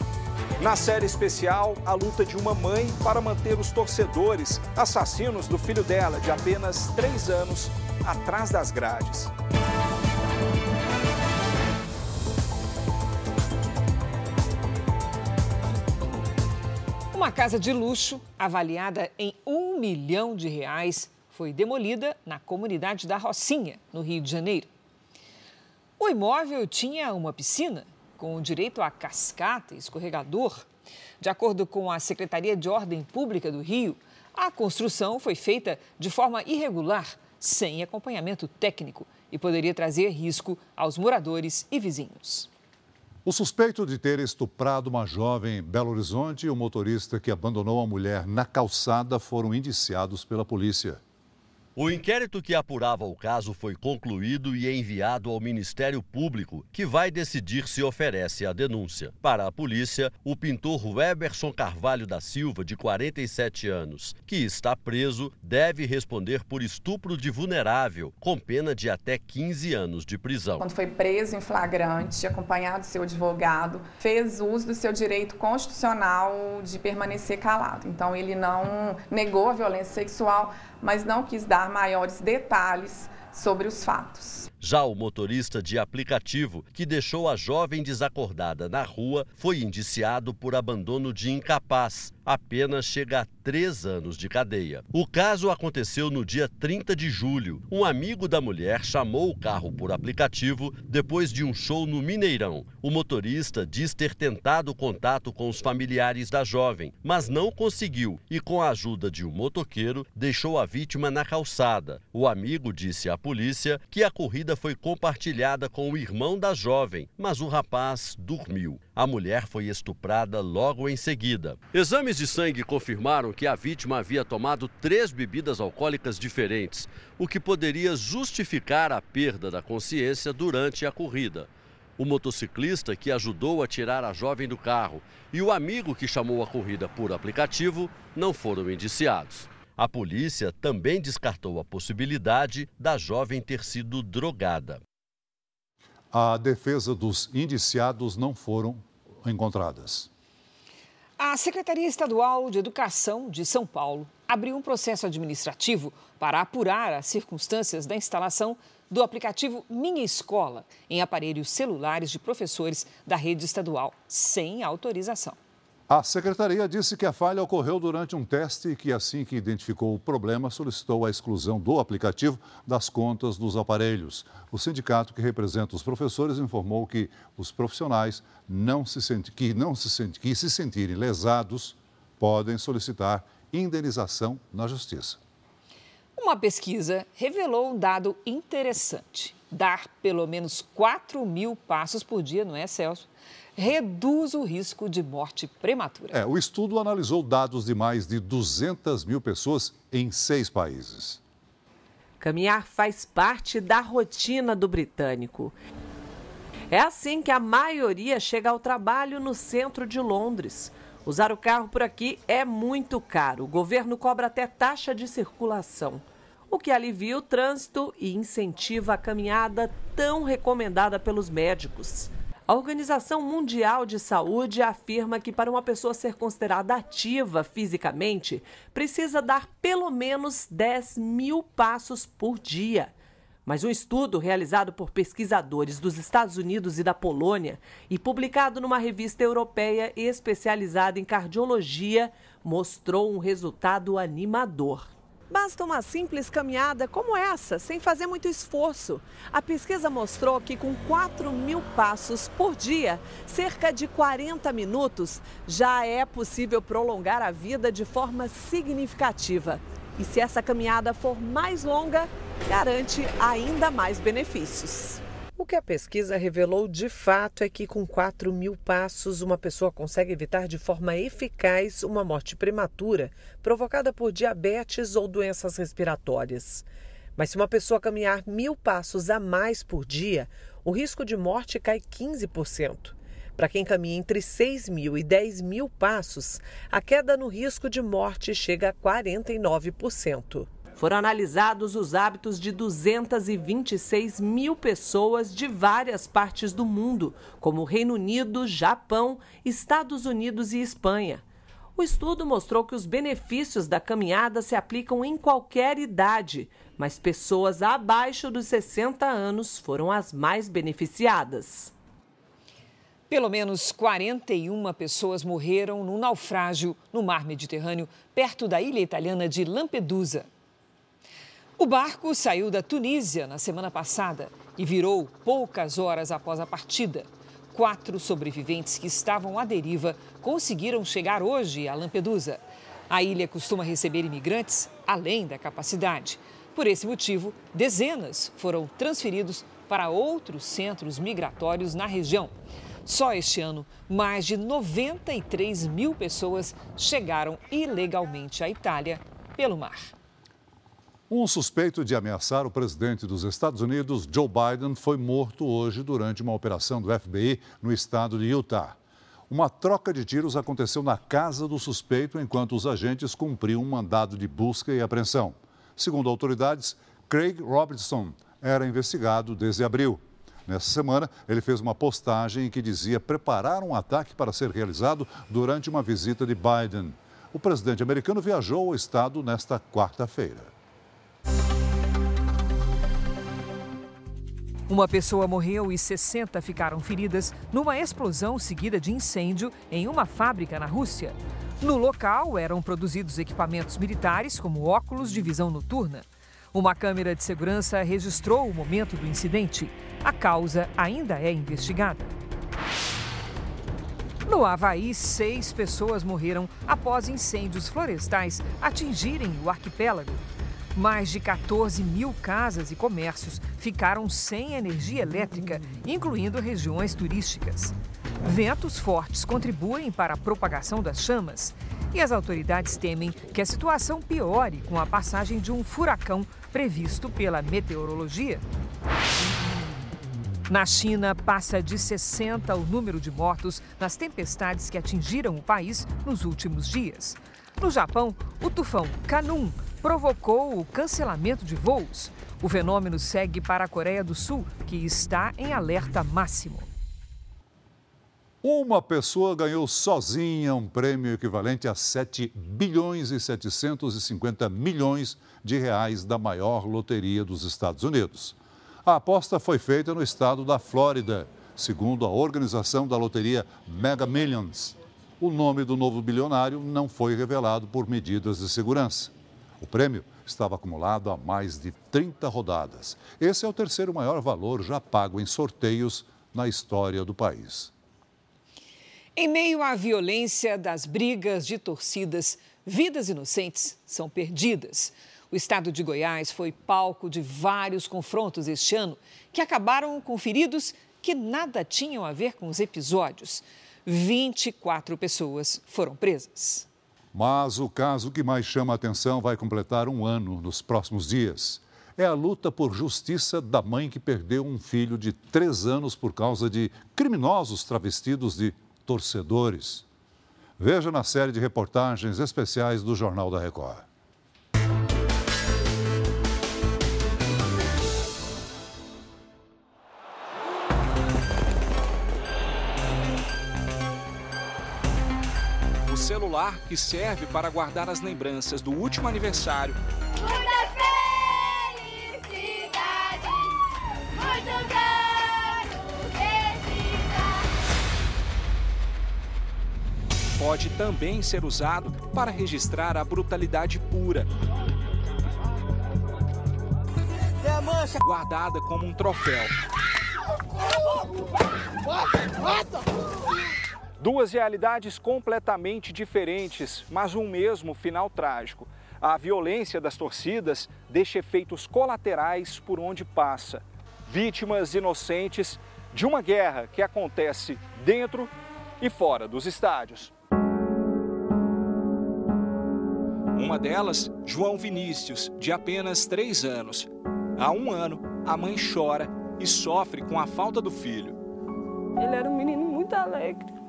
Na série especial, a luta de uma mãe para manter os torcedores assassinos do filho dela, de apenas 3 anos, atrás das grades. Uma casa de luxo, avaliada em um milhão de reais, foi demolida na comunidade da Rocinha, no Rio de Janeiro. O imóvel tinha uma piscina com direito a cascata e escorregador. De acordo com a Secretaria de Ordem Pública do Rio, a construção foi feita de forma irregular, sem acompanhamento técnico e poderia trazer risco aos moradores e vizinhos. O suspeito de ter estuprado uma jovem em Belo Horizonte e o motorista que abandonou a mulher na calçada foram indiciados pela polícia. O inquérito que apurava o caso foi concluído e enviado ao Ministério Público, que vai decidir se oferece a denúncia. Para a polícia, o pintor Weberson Carvalho da Silva, de 47 anos, que está preso, deve responder por estupro de vulnerável, com pena de até 15 anos de prisão. Quando foi preso em flagrante, acompanhado do seu advogado, fez uso do seu direito constitucional de permanecer calado. Então, ele não negou a violência sexual, mas não quis dar maiores detalhes sobre os fatos. Já o motorista de aplicativo que deixou a jovem desacordada na rua foi indiciado por abandono de incapaz. A pena chega a três anos de cadeia. O caso aconteceu no dia 30 de julho. Um amigo da mulher chamou o carro por aplicativo depois de um show no Mineirão. O motorista diz ter tentado contato com os familiares da jovem, mas não conseguiu e, com a ajuda de um motoqueiro, deixou a vítima na calçada. O amigo disse à polícia que a corrida foi compartilhada com o irmão da jovem, mas o rapaz dormiu. A mulher foi estuprada logo em seguida. Exames de sangue confirmaram que a vítima havia tomado três bebidas alcoólicas diferentes, o que poderia justificar a perda da consciência durante a corrida. O motociclista que ajudou a tirar a jovem do carro e o amigo que chamou a corrida por aplicativo não foram indiciados. A polícia também descartou a possibilidade da jovem ter sido drogada. A defesa dos indiciados não foram encontradas. A Secretaria Estadual de Educação de São Paulo abriu um processo administrativo para apurar as circunstâncias da instalação do aplicativo Minha Escola em aparelhos celulares de professores da rede estadual, sem autorização. A secretaria disse que a falha ocorreu durante um teste e que, assim que identificou o problema, solicitou a exclusão do aplicativo das contas dos aparelhos. O sindicato que representa os professores informou que os profissionais não se senti, que, não se senti, que se sentirem lesados podem solicitar indenização na justiça. Uma pesquisa revelou um dado interessante. Dar pelo menos 4 mil passos por dia, não é, Celso? Reduz o risco de morte prematura. É, o estudo analisou dados de mais de 200 mil pessoas em seis países. Caminhar faz parte da rotina do britânico. É assim que a maioria chega ao trabalho no centro de Londres. Usar o carro por aqui é muito caro. O governo cobra até taxa de circulação, o que alivia o trânsito e incentiva a caminhada tão recomendada pelos médicos. A Organização Mundial de Saúde afirma que para uma pessoa ser considerada ativa fisicamente, precisa dar pelo menos 10 mil passos por dia. Mas um estudo realizado por pesquisadores dos Estados Unidos e da Polônia e publicado numa revista europeia especializada em cardiologia mostrou um resultado animador. Basta uma simples caminhada como essa, sem fazer muito esforço. A pesquisa mostrou que com 4 mil passos por dia, cerca de 40 minutos, já é possível prolongar a vida de forma significativa. E se essa caminhada for mais longa, garante ainda mais benefícios. O que a pesquisa revelou de fato é que, com 4 mil passos, uma pessoa consegue evitar de forma eficaz uma morte prematura provocada por diabetes ou doenças respiratórias. Mas se uma pessoa caminhar mil passos a mais por dia, o risco de morte cai 15%. Para quem caminha entre 6 mil e 10 mil passos, a queda no risco de morte chega a 49%. Foram analisados os hábitos de 226 mil pessoas de várias partes do mundo, como Reino Unido, Japão, Estados Unidos e Espanha. O estudo mostrou que os benefícios da caminhada se aplicam em qualquer idade, mas pessoas abaixo dos 60 anos foram as mais beneficiadas. Pelo menos 41 pessoas morreram num naufrágio no mar Mediterrâneo, perto da ilha italiana de Lampedusa. O barco saiu da Tunísia na semana passada e virou poucas horas após a partida. Quatro sobreviventes que estavam à deriva conseguiram chegar hoje a Lampedusa. A ilha costuma receber imigrantes além da capacidade. Por esse motivo, dezenas foram transferidos para outros centros migratórios na região. Só este ano, mais de 93 mil pessoas chegaram ilegalmente à Itália pelo mar. Um suspeito de ameaçar o presidente dos Estados Unidos, Joe Biden, foi morto hoje durante uma operação do FBI no estado de Utah. Uma troca de tiros aconteceu na casa do suspeito enquanto os agentes cumpriam um mandado de busca e apreensão. Segundo autoridades, Craig Robertson era investigado desde abril. Nessa semana, ele fez uma postagem em que dizia preparar um ataque para ser realizado durante uma visita de Biden. O presidente americano viajou ao estado nesta quarta-feira. Uma pessoa morreu e 60 ficaram feridas numa explosão seguida de incêndio em uma fábrica na Rússia. No local eram produzidos equipamentos militares, como óculos de visão noturna. Uma câmera de segurança registrou o momento do incidente. A causa ainda é investigada. No Havaí, seis pessoas morreram após incêndios florestais atingirem o arquipélago. Mais de 14 mil casas e comércios ficaram sem energia elétrica, incluindo regiões turísticas. Ventos fortes contribuem para a propagação das chamas e as autoridades temem que a situação piore com a passagem de um furacão previsto pela meteorologia. Na China, passa de 60 o número de mortos nas tempestades que atingiram o país nos últimos dias. No Japão, o tufão Kanun provocou o cancelamento de voos. O fenômeno segue para a Coreia do Sul, que está em alerta máximo. Uma pessoa ganhou sozinha um prêmio equivalente a 7 bilhões e 750 milhões de reais da maior loteria dos Estados Unidos. A aposta foi feita no estado da Flórida, segundo a organização da loteria Mega Millions. O nome do novo bilionário não foi revelado por medidas de segurança. O prêmio estava acumulado há mais de 30 rodadas. Esse é o terceiro maior valor já pago em sorteios na história do país. Em meio à violência das brigas de torcidas, vidas inocentes são perdidas. O estado de Goiás foi palco de vários confrontos este ano que acabaram com feridos que nada tinham a ver com os episódios. 24 pessoas foram presas. Mas o caso que mais chama a atenção vai completar um ano nos próximos dias. É a luta por justiça da mãe que perdeu um filho de três anos por causa de criminosos travestidos de torcedores. Veja na série de reportagens especiais do Jornal da Record. Celular que serve para guardar as lembranças do último aniversário. Muita felicidade, muitos anos de vida. pode também ser usado para registrar a brutalidade pura. Guardada como um troféu. Duas realidades completamente diferentes, mas um mesmo final trágico. A violência das torcidas deixa efeitos colaterais por onde passa. Vítimas inocentes de uma guerra que acontece dentro e fora dos estádios. Uma delas, João Vinícius, de apenas três anos. Há um ano, a mãe chora e sofre com a falta do filho. Ele era um menino muito alegre.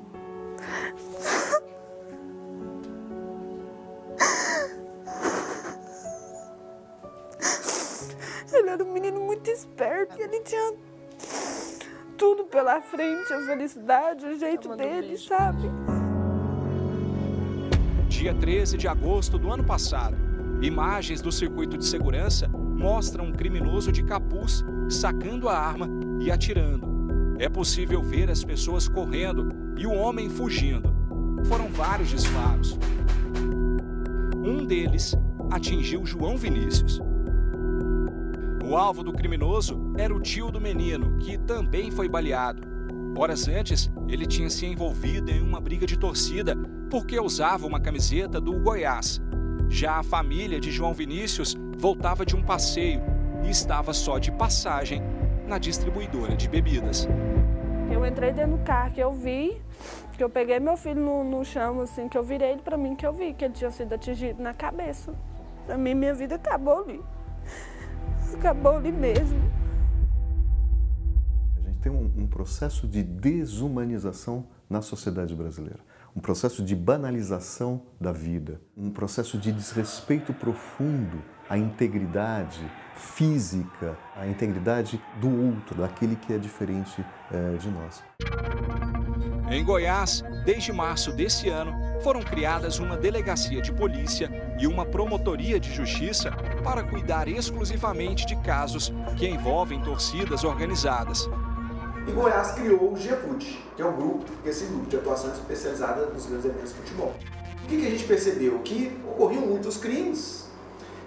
Ele era um menino muito esperto e ele tinha tudo pela frente, a felicidade, o jeito dele, sabe? Dia 13 de agosto do ano passado, imagens do circuito de segurança mostram um criminoso de capuz sacando a arma e atirando. É possível ver as pessoas correndo e o homem fugindo. Foram vários disparos. Um deles atingiu João Vinícius. O alvo do criminoso era o tio do menino, que também foi baleado. Horas antes, ele tinha se envolvido em uma briga de torcida porque usava uma camiseta do Goiás. Já a família de João Vinícius voltava de um passeio e estava só de passagem na distribuidora de bebidas. Eu entrei dentro do carro, que eu vi, que eu peguei meu filho no, no chão, assim, que eu virei ele pra mim, que eu vi que ele tinha sido atingido na cabeça. Pra mim, minha vida acabou ali. Acabou ali mesmo. A gente tem um, um processo de desumanização na sociedade brasileira, um processo de banalização da vida, um processo de desrespeito profundo à integridade física, à integridade do outro, daquele que é diferente eh, de nós. Em Goiás, desde março desse ano, foram criadas uma delegacia de polícia e uma promotoria de justiça para cuidar exclusivamente de casos que envolvem torcidas organizadas. E Goiás criou o GEFUT, que é um grupo, que é esse grupo de atuação especializada nos grandes eventos de futebol. O que, que a gente percebeu? Que ocorriam muitos crimes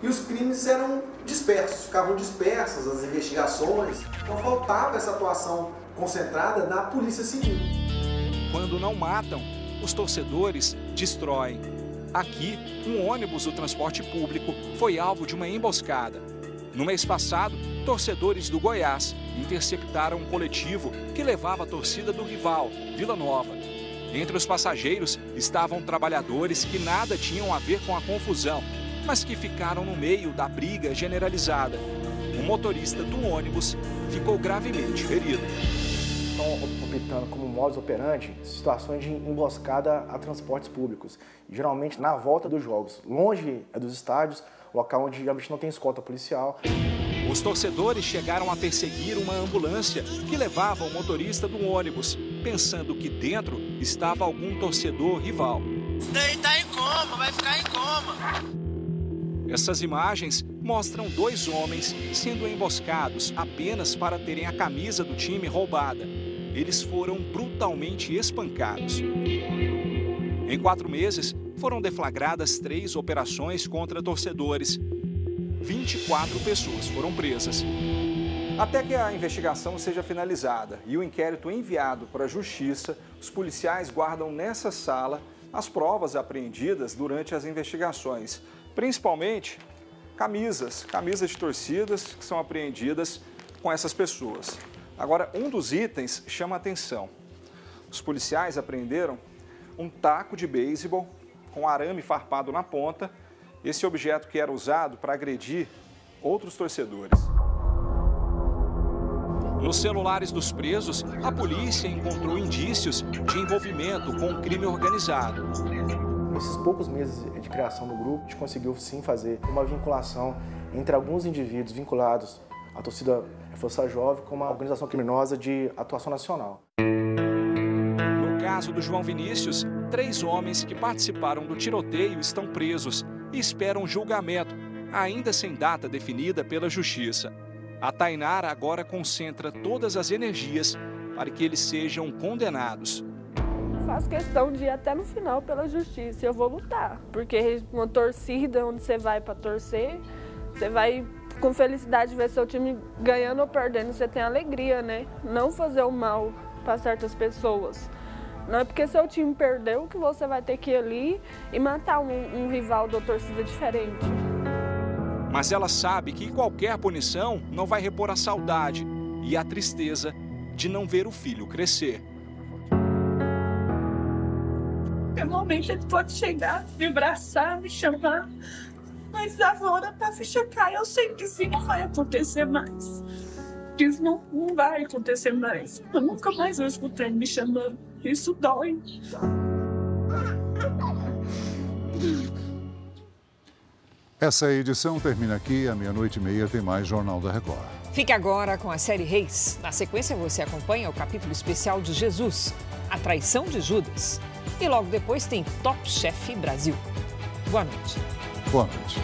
e os crimes eram dispersos, ficavam dispersas as investigações. Então faltava essa atuação concentrada na Polícia Civil. Quando não matam, os torcedores destroem. Aqui, um ônibus do transporte público foi alvo de uma emboscada. No mês passado, torcedores do Goiás interceptaram um coletivo que levava a torcida do rival, Vila Nova. Entre os passageiros estavam trabalhadores que nada tinham a ver com a confusão, mas que ficaram no meio da briga generalizada. O motorista do ônibus ficou gravemente ferido. Estão optando como modus operandi situações de emboscada a transportes públicos, geralmente na volta dos jogos, longe dos estádios, local onde geralmente não tem escolta policial. Os torcedores chegaram a perseguir uma ambulância que levava o motorista do ônibus, pensando que dentro estava algum torcedor rival. Isso daí tá em coma, vai ficar em coma. Essas imagens mostram dois homens sendo emboscados apenas para terem a camisa do time roubada. Eles foram brutalmente espancados. Em quatro meses, foram deflagradas três operações contra torcedores. 24 pessoas foram presas. Até que a investigação seja finalizada e o inquérito enviado para a Justiça, os policiais guardam nessa sala as provas apreendidas durante as investigações, principalmente camisas, camisas de torcidas que são apreendidas com essas pessoas. Agora, um dos itens chama a atenção. Os policiais apreenderam um taco de beisebol com arame farpado na ponta, esse objeto que era usado para agredir outros torcedores. Nos celulares dos presos, a polícia encontrou indícios de envolvimento com o crime organizado. Nesses poucos meses de criação do grupo, a gente conseguiu sim fazer uma vinculação entre alguns indivíduos vinculados à torcida Força Jovem com uma organização criminosa de atuação nacional. No caso do João Vinícius, três homens que participaram do tiroteio estão presos e esperam julgamento, ainda sem data definida pela Justiça. A Tainara agora concentra todas as energias para que eles sejam condenados. Faço questão de ir até no final pela justiça. Eu vou lutar, porque uma torcida onde você vai para torcer, você vai com felicidade ver seu time ganhando ou perdendo, você tem alegria, né? Não fazer o mal para certas pessoas. Não é porque seu time perdeu que você vai ter que ir ali e matar um, um rival da torcida diferente. Mas ela sabe que qualquer punição não vai repor a saudade e a tristeza de não ver o filho crescer. Momento, ele pode chegar, me abraçar, me chamar. Mas agora, para tá fechar, eu sei que isso não vai acontecer mais. Isso não, não vai acontecer mais. Eu nunca mais vou escutar ele me chamando. Isso dói. Essa edição termina aqui. À meia-noite e meia tem mais Jornal da Record. Fique agora com a série Reis. Na sequência, você acompanha o capítulo especial de Jesus, a traição de Judas. E logo depois tem Top Chef Brasil. Boa noite. Boa noite.